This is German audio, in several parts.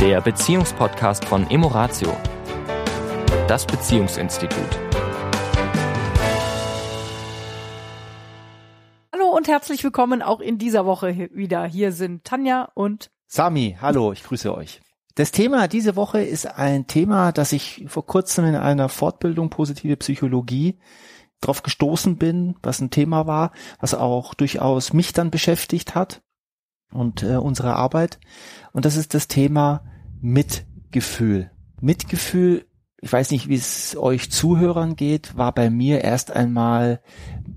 der Beziehungspodcast von Emoratio, das Beziehungsinstitut. Hallo und herzlich willkommen auch in dieser Woche wieder. Hier sind Tanja und Sami. Hallo, ich grüße euch. Das Thema diese Woche ist ein Thema, das ich vor kurzem in einer Fortbildung positive Psychologie drauf gestoßen bin, was ein Thema war, was auch durchaus mich dann beschäftigt hat und äh, unsere Arbeit. Und das ist das Thema Mitgefühl. Mitgefühl, ich weiß nicht, wie es euch Zuhörern geht, war bei mir erst einmal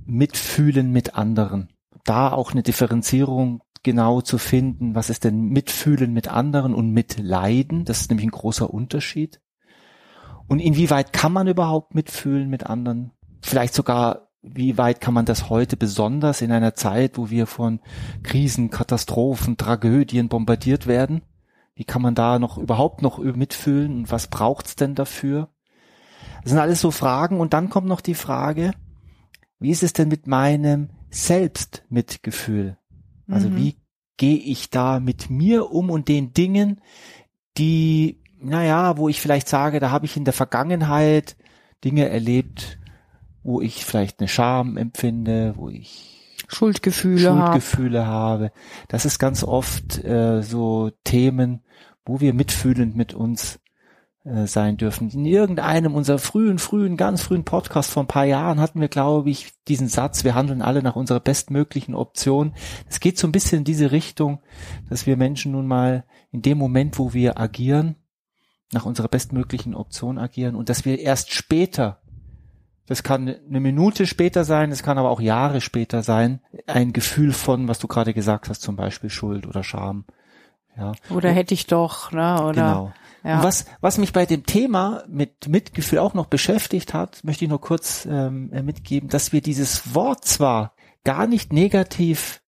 Mitfühlen mit anderen. Da auch eine Differenzierung genau zu finden, was ist denn Mitfühlen mit anderen und Mitleiden, das ist nämlich ein großer Unterschied. Und inwieweit kann man überhaupt mitfühlen mit anderen? Vielleicht sogar wie weit kann man das heute besonders in einer Zeit, wo wir von Krisen, Katastrophen, Tragödien bombardiert werden? Wie kann man da noch überhaupt noch mitfühlen und was braucht's denn dafür? Das sind alles so Fragen und dann kommt noch die Frage, wie ist es denn mit meinem Selbstmitgefühl? Also mhm. wie gehe ich da mit mir um und den Dingen, die, naja, wo ich vielleicht sage, da habe ich in der Vergangenheit Dinge erlebt, wo ich vielleicht eine Scham empfinde, wo ich Schuldgefühle, Schuldgefühle hab. habe. Das ist ganz oft äh, so Themen, wo wir mitfühlend mit uns äh, sein dürfen. In irgendeinem unserer frühen, frühen, ganz frühen Podcast vor ein paar Jahren hatten wir, glaube ich, diesen Satz, wir handeln alle nach unserer bestmöglichen Option. Es geht so ein bisschen in diese Richtung, dass wir Menschen nun mal in dem Moment, wo wir agieren, nach unserer bestmöglichen Option agieren und dass wir erst später das kann eine Minute später sein, es kann aber auch Jahre später sein. Ein Gefühl von, was du gerade gesagt hast, zum Beispiel Schuld oder Scham. Ja. Oder hätte ich doch, ne? Oder, genau. Ja. Und was, was mich bei dem Thema mit Mitgefühl auch noch beschäftigt hat, möchte ich nur kurz ähm, mitgeben, dass wir dieses Wort zwar gar nicht negativ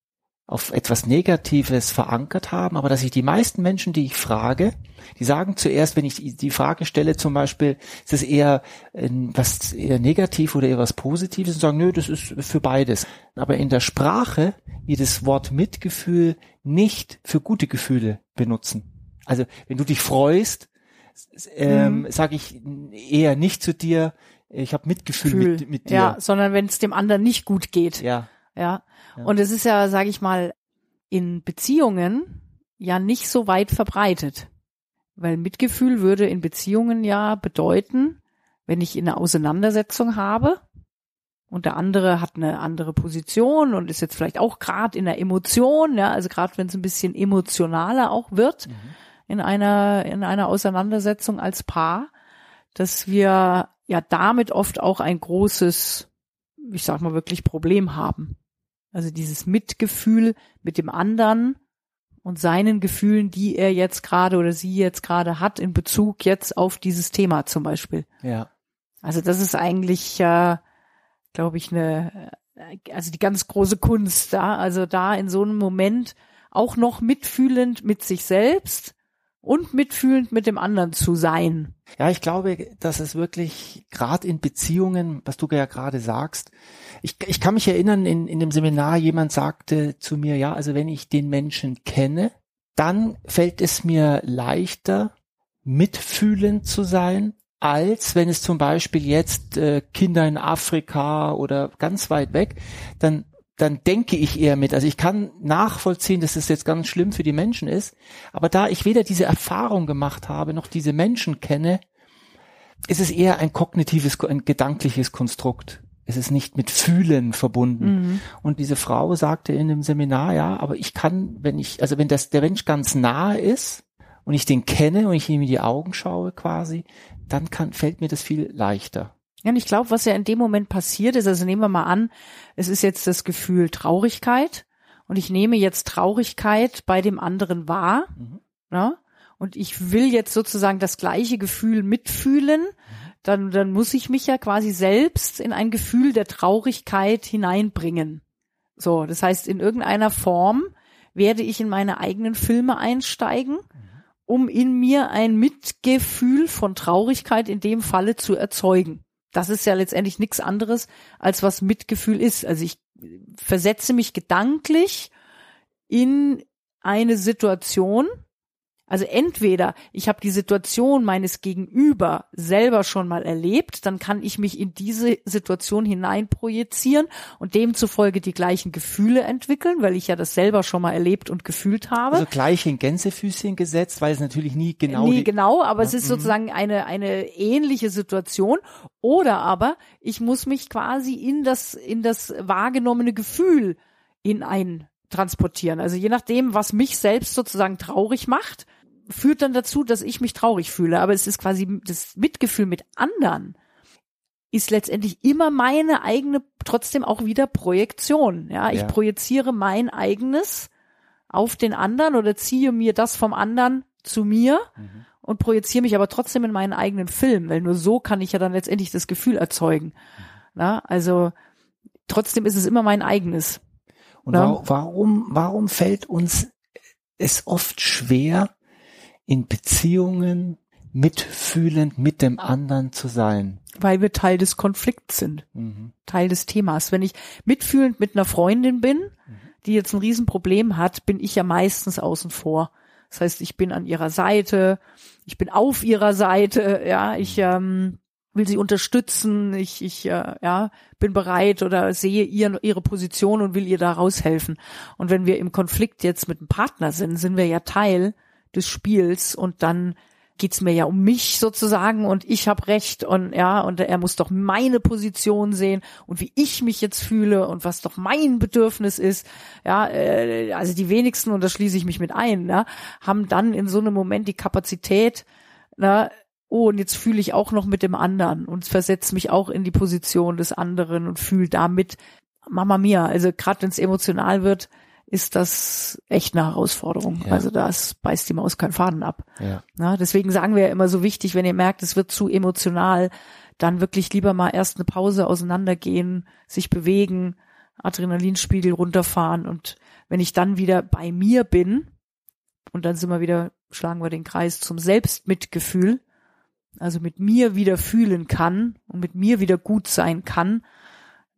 auf etwas Negatives verankert haben, aber dass ich die meisten Menschen, die ich frage, die sagen zuerst, wenn ich die Frage stelle, zum Beispiel, ist es eher äh, was eher negativ oder eher was Positives und sagen, nö, das ist für beides. Aber in der Sprache wir das Wort Mitgefühl nicht für gute Gefühle benutzen. Also wenn du dich freust, ähm, mhm. sage ich eher nicht zu dir, ich habe Mitgefühl mit, mit, dir. Ja, sondern wenn es dem anderen nicht gut geht. Ja. Ja. ja. Und es ist ja, sage ich mal, in Beziehungen ja nicht so weit verbreitet. Weil Mitgefühl würde in Beziehungen ja bedeuten, wenn ich in eine Auseinandersetzung habe und der andere hat eine andere Position und ist jetzt vielleicht auch gerade in der Emotion, ja, also gerade wenn es ein bisschen emotionaler auch wird mhm. in einer in einer Auseinandersetzung als Paar, dass wir ja damit oft auch ein großes, ich sag mal wirklich Problem haben. Also dieses Mitgefühl mit dem anderen und seinen Gefühlen, die er jetzt gerade oder sie jetzt gerade hat in Bezug jetzt auf dieses Thema zum Beispiel. Ja. Also das ist eigentlich, äh, glaube ich, eine, äh, also die ganz große Kunst da. Also da in so einem Moment auch noch mitfühlend mit sich selbst und mitfühlend mit dem anderen zu sein. Ja, ich glaube, dass es wirklich gerade in Beziehungen, was du ja gerade sagst, ich, ich kann mich erinnern, in, in dem Seminar jemand sagte zu mir, ja, also wenn ich den Menschen kenne, dann fällt es mir leichter, mitfühlend zu sein, als wenn es zum Beispiel jetzt äh, Kinder in Afrika oder ganz weit weg, dann dann denke ich eher mit. Also ich kann nachvollziehen, dass es jetzt ganz schlimm für die Menschen ist, aber da ich weder diese Erfahrung gemacht habe, noch diese Menschen kenne, ist es eher ein kognitives, ein gedankliches Konstrukt. Es ist nicht mit Fühlen verbunden. Mhm. Und diese Frau sagte in dem Seminar, ja, aber ich kann, wenn ich, also wenn das der Mensch ganz nahe ist und ich den kenne und ich ihm in die Augen schaue quasi, dann kann, fällt mir das viel leichter. Ja, und ich glaube, was ja in dem Moment passiert ist, also nehmen wir mal an, es ist jetzt das Gefühl Traurigkeit und ich nehme jetzt Traurigkeit bei dem anderen wahr, mhm. ne? und ich will jetzt sozusagen das gleiche Gefühl mitfühlen, mhm. dann, dann muss ich mich ja quasi selbst in ein Gefühl der Traurigkeit hineinbringen. So, das heißt, in irgendeiner Form werde ich in meine eigenen Filme einsteigen, mhm. um in mir ein Mitgefühl von Traurigkeit in dem Falle zu erzeugen das ist ja letztendlich nichts anderes, als was Mitgefühl ist. Also ich versetze mich gedanklich in eine Situation, Also entweder ich habe die Situation meines Gegenüber selber schon mal erlebt, dann kann ich mich in diese Situation hineinprojizieren und demzufolge die gleichen Gefühle entwickeln, weil ich ja das selber schon mal erlebt und gefühlt habe. Also gleich in Gänsefüßchen gesetzt, weil es natürlich nie genau Nie genau, aber es Ja, ist mhm. sozusagen eine, eine ähnliche Situation. Oder aber ich muss mich quasi in das, in das wahrgenommene Gefühl in ein transportieren. Also je nachdem, was mich selbst sozusagen traurig macht, führt dann dazu, dass ich mich traurig fühle. Aber es ist quasi das Mitgefühl mit anderen ist letztendlich immer meine eigene, trotzdem auch wieder Projektion. Ja, ich Ja. projiziere mein eigenes auf den anderen oder ziehe mir das vom anderen zu mir Mhm. und projiziere mich aber trotzdem in meinen eigenen Film, weil nur so kann ich ja dann letztendlich das Gefühl erzeugen. Na, also trotzdem ist es immer mein eigenes. Und warum, warum fällt uns es oft schwer, in Beziehungen mitfühlend mit dem anderen zu sein? weil wir Teil des Konflikts sind, Mhm. Teil des Themas. Wenn ich mitfühlend mit einer Freundin bin, die jetzt ein Riesenproblem hat, bin ich ja meistens außen vor. Das heißt, ich bin an ihrer Seite, ich bin auf ihrer Seite, ja, ich ähm, will sie unterstützen, ich, ich äh, ja, bin bereit oder sehe ihr, ihre Position und will ihr da raushelfen. Und wenn wir im Konflikt jetzt mit einem Partner sind, sind wir ja Teil des Spiels und dann geht's mir ja um mich sozusagen und ich habe recht und ja und er muss doch meine Position sehen und wie ich mich jetzt fühle und was doch mein Bedürfnis ist. Ja äh, also die wenigsten und da schließe ich mich mit ein ne, haben dann in so einem Moment die Kapazität ne, oh und jetzt fühle ich auch noch mit dem anderen und versetze mich auch in die Position des anderen und fühle damit Mama mia also gerade wenn es emotional wird ist das echt eine Herausforderung Ja. also das beißt die Maus keinen Faden ab Ja. na, deswegen sagen wir ja immer so wichtig, wenn ihr merkt, es wird zu emotional, dann wirklich lieber mal erst eine Pause auseinandergehen, sich bewegen, Adrenalinspiegel runterfahren und wenn ich dann wieder bei mir bin, und dann sind wir wieder, schlagen wir den Kreis zum Selbstmitgefühl, also mit mir wieder fühlen kann und mit mir wieder gut sein kann,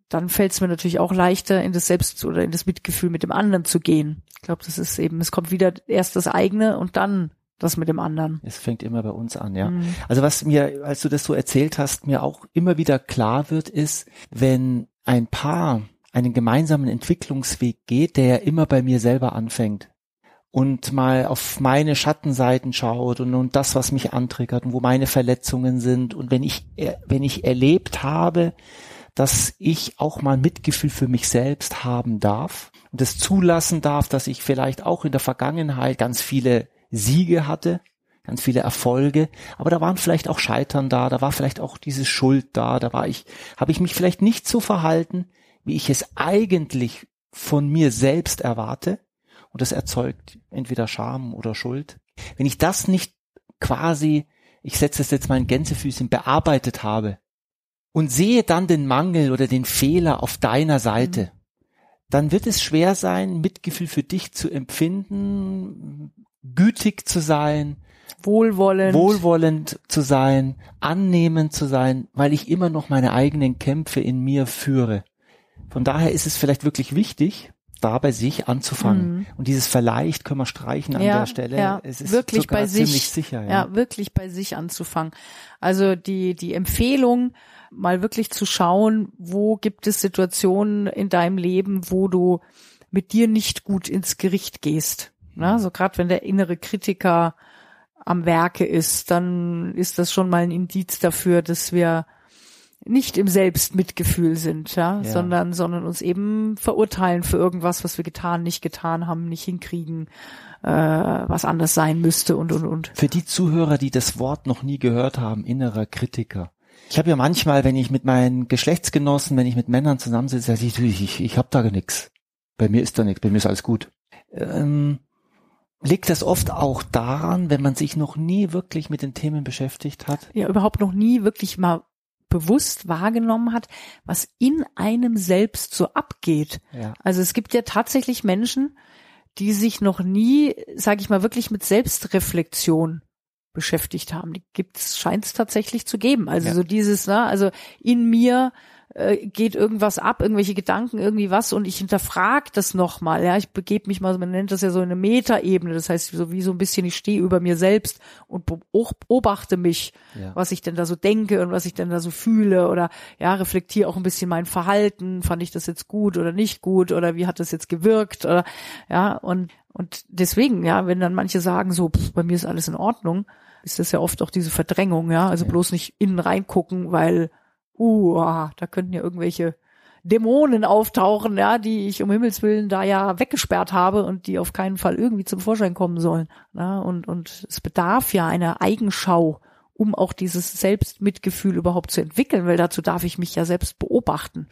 dann fällt es mir natürlich auch leichter, in das Selbst oder in das Mitgefühl mit dem anderen zu gehen. Ich glaube, das ist eben, es kommt wieder erst das eigene und dann das mit dem anderen. Es fängt immer bei uns an, ja. Mhm. Also was mir, als du das so erzählt hast, mir auch immer wieder klar wird, ist, wenn ein Paar einen gemeinsamen Entwicklungsweg geht, der ja immer bei mir selber anfängt und mal auf meine Schattenseiten schaut und, und das, was mich antriggert und wo meine Verletzungen sind und wenn ich, wenn ich erlebt habe, dass ich auch mal Mitgefühl für mich selbst haben darf und es zulassen darf, dass ich vielleicht auch in der Vergangenheit ganz viele Siege hatte, ganz viele Erfolge, aber da waren vielleicht auch Scheitern da, da war vielleicht auch diese Schuld da, da war ich, habe ich mich vielleicht nicht so verhalten, wie ich es eigentlich von mir selbst erwarte und das erzeugt entweder Scham oder Schuld. Wenn ich das nicht quasi, ich setze es jetzt mal in Gänsefüßchen, bearbeitet habe und sehe dann den Mangel oder den Fehler auf deiner Seite, dann wird es schwer sein, Mitgefühl für dich zu empfinden, gütig zu sein, Wohlwollend. wohlwollend zu sein, annehmend zu sein, weil ich immer noch meine eigenen Kämpfe in mir führe. Von daher ist es vielleicht wirklich wichtig, da bei sich anzufangen. Mhm. Und dieses vielleicht können wir streichen an ja, der Stelle. Ja, es ist wirklich bei ziemlich sich, sicher. ja. Ja. wirklich bei sich anzufangen. Also die die Empfehlung, mal wirklich zu schauen, wo gibt es Situationen in deinem Leben, wo du mit dir nicht gut ins Gericht gehst. Na, so gerade wenn der innere Kritiker am Werke ist, dann ist das schon mal ein Indiz dafür, dass wir nicht im Selbstmitgefühl sind, ja, Ja. sondern, sondern uns eben verurteilen für irgendwas, was wir getan, nicht getan haben, nicht hinkriegen, äh, was anders sein müsste und und und. Für die Zuhörer, die das Wort noch nie gehört haben, innerer Kritiker. Ich habe ja manchmal, wenn ich mit meinen Geschlechtsgenossen, wenn ich mit Männern zusammensitze, sage ich, ich, ich, ich habe da nix. Bei mir ist da nichts, bei mir ist alles gut. Ähm, liegt das oft auch daran, wenn man sich noch nie wirklich mit den Themen beschäftigt hat? Ja, überhaupt noch nie wirklich mal bewusst wahrgenommen hat, was in einem selbst so abgeht. Ja. Also es gibt ja tatsächlich Menschen, die sich noch nie, sage ich mal, wirklich mit Selbstreflexion beschäftigt haben. Die gibt's, scheint es tatsächlich zu geben. Also Ja. so dieses, ne, also in mir äh, geht irgendwas ab, irgendwelche Gedanken, irgendwie was und ich hinterfrage das nochmal. Ja, ich begebe mich mal, man nennt das ja so eine Metaebene. Das heißt, so wie so ein bisschen, ich stehe über mir selbst und beobachte mich, ja. was ich denn da so denke und was ich denn da so fühle oder ja, reflektiere auch ein bisschen mein Verhalten. Fand ich das jetzt gut oder nicht gut oder wie hat das jetzt gewirkt oder ja und und deswegen, ja, wenn dann manche sagen so, pff, bei mir ist alles in Ordnung, ist das ja oft auch diese Verdrängung, ja, also ja. bloß nicht innen reingucken, weil uh, da könnten ja irgendwelche Dämonen auftauchen, ja, die ich um Himmels Willen da ja weggesperrt habe und die auf keinen Fall irgendwie zum Vorschein kommen sollen. Ja, und, und es bedarf ja einer Eigenschau, um auch dieses Selbstmitgefühl überhaupt zu entwickeln, weil dazu darf ich mich ja selbst beobachten.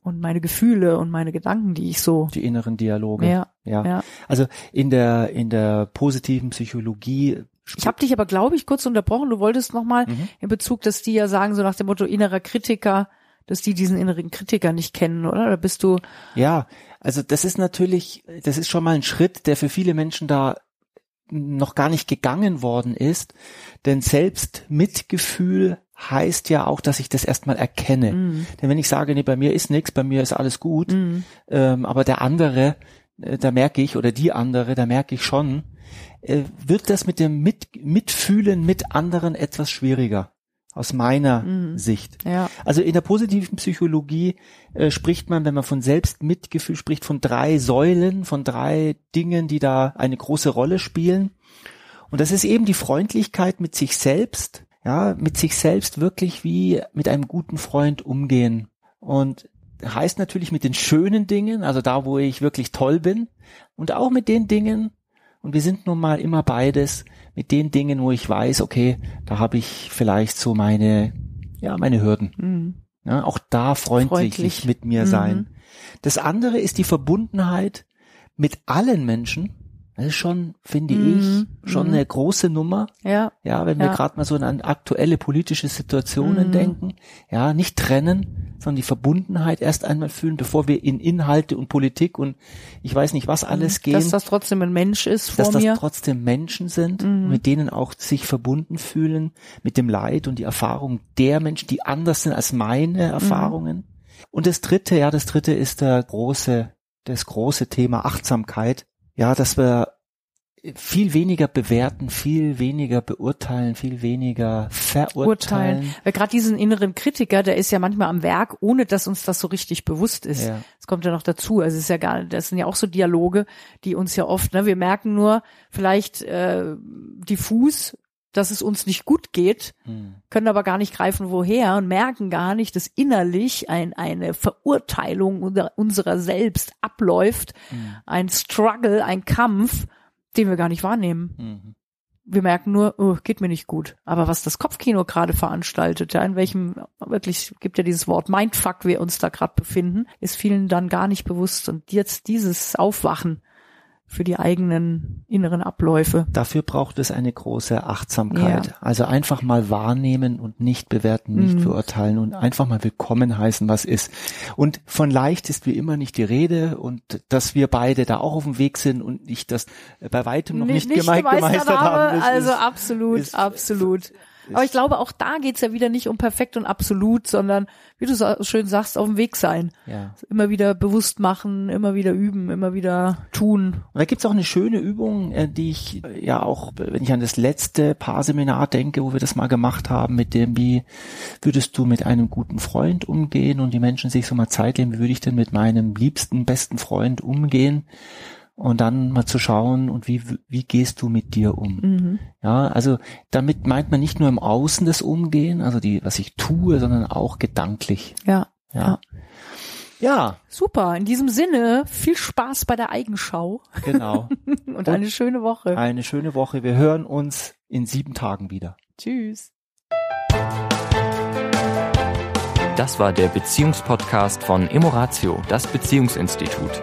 Und meine Gefühle und meine Gedanken, die ich so. Die inneren Dialoge. Ja. Ja. ja. Also in der, in der positiven Psychologie ich habe dich aber, glaube ich, kurz unterbrochen. Du wolltest nochmal mhm. in Bezug, dass die ja sagen, so nach dem Motto innerer Kritiker, dass die diesen inneren Kritiker nicht kennen, oder? Oder bist du? Ja, also das ist natürlich, das ist schon mal ein Schritt, der für viele Menschen da noch gar nicht gegangen worden ist. Denn selbst Mitgefühl heißt ja auch, dass ich das erstmal erkenne. Mhm. Denn wenn ich sage, nee, bei mir ist nichts, bei mir ist alles gut, mhm. ähm, aber der andere, äh, da merke ich, oder die andere, da merke ich schon, äh, wird das mit dem mit Mitfühlen mit anderen etwas schwieriger aus meiner mhm. Sicht. Ja. Also in der positiven Psychologie äh, spricht man, wenn man von Selbstmitgefühl spricht, von drei Säulen, von drei Dingen, die da eine große Rolle spielen. Und das ist eben die Freundlichkeit mit sich selbst, ja, mit sich selbst wirklich wie mit einem guten Freund umgehen. Und heißt natürlich mit den schönen Dingen, also da, wo ich wirklich toll bin, und auch mit den Dingen, und wir sind nun mal immer beides mit den Dingen, wo ich weiß, okay, da habe ich vielleicht so meine, ja, meine Hürden. Mhm. Ja, auch da freundlich, freundlich. mit mir mhm. sein. Das andere ist die Verbundenheit mit allen Menschen, das ist schon, finde mhm. ich, schon mhm. eine große Nummer. Ja. Ja, wenn wir gerade mal so an aktuelle politische Situationen mhm. denken. Ja, nicht trennen, sondern die Verbundenheit erst einmal fühlen, bevor wir in Inhalte und Politik und ich weiß nicht was alles mhm. gehen. Dass das trotzdem ein Mensch ist vor dass mir. Dass das trotzdem Menschen sind, mhm. mit denen auch sich verbunden fühlen, mit dem Leid und die Erfahrung der Menschen, die anders sind als meine mhm. Erfahrungen. Und das dritte, ja, das dritte ist der große, das große Thema Achtsamkeit ja, dass wir viel weniger bewerten, viel weniger beurteilen, viel weniger verurteilen. Urteilen. Weil gerade diesen inneren Kritiker, der ist ja manchmal am Werk, ohne dass uns das so richtig bewusst ist. Ja. Das kommt ja noch dazu. Also es ist ja gar, das sind ja auch so Dialoge, die uns ja oft, ne, wir merken nur vielleicht äh, diffus, dass es uns nicht gut geht, hm. können aber gar nicht greifen, woher und merken gar nicht, dass innerlich ein, eine Verurteilung unserer, unserer selbst abläuft, hm. ein Struggle, ein Kampf, den wir gar nicht wahrnehmen. Mhm. Wir merken nur, oh, geht mir nicht gut. Aber was das Kopfkino gerade veranstaltet, ja, in welchem wirklich gibt ja dieses Wort Mindfuck, wir uns da gerade befinden, ist vielen dann gar nicht bewusst. Und jetzt dieses Aufwachen, für die eigenen inneren Abläufe. Dafür braucht es eine große Achtsamkeit. Ja. Also einfach mal wahrnehmen und nicht bewerten, nicht mhm. verurteilen und einfach mal willkommen heißen, was ist. Und von leicht ist wie immer nicht die Rede und dass wir beide da auch auf dem Weg sind und ich das bei weitem noch nicht, nicht, nicht gemeistert, gemeistert habe. Also ist, absolut, ist, absolut. Aber ich glaube, auch da geht's ja wieder nicht um perfekt und absolut, sondern, wie du so schön sagst, auf dem Weg sein. Ja. Immer wieder bewusst machen, immer wieder üben, immer wieder tun. Und da gibt's auch eine schöne Übung, äh, die ich äh, ja auch, wenn ich an das letzte Paarseminar denke, wo wir das mal gemacht haben, mit dem, wie würdest du mit einem guten Freund umgehen und die Menschen sich so mal Zeit nehmen, wie würde ich denn mit meinem liebsten, besten Freund umgehen? Und dann mal zu schauen und wie, wie gehst du mit dir um? Mhm. Ja, also damit meint man nicht nur im Außen das Umgehen, also die, was ich tue, sondern auch gedanklich. Ja. Ja. ja. ja. Super. In diesem Sinne, viel Spaß bei der Eigenschau. Genau. und, und eine schöne Woche. Eine schöne Woche. Wir hören uns in sieben Tagen wieder. Tschüss. Das war der Beziehungspodcast von Emoratio, das Beziehungsinstitut.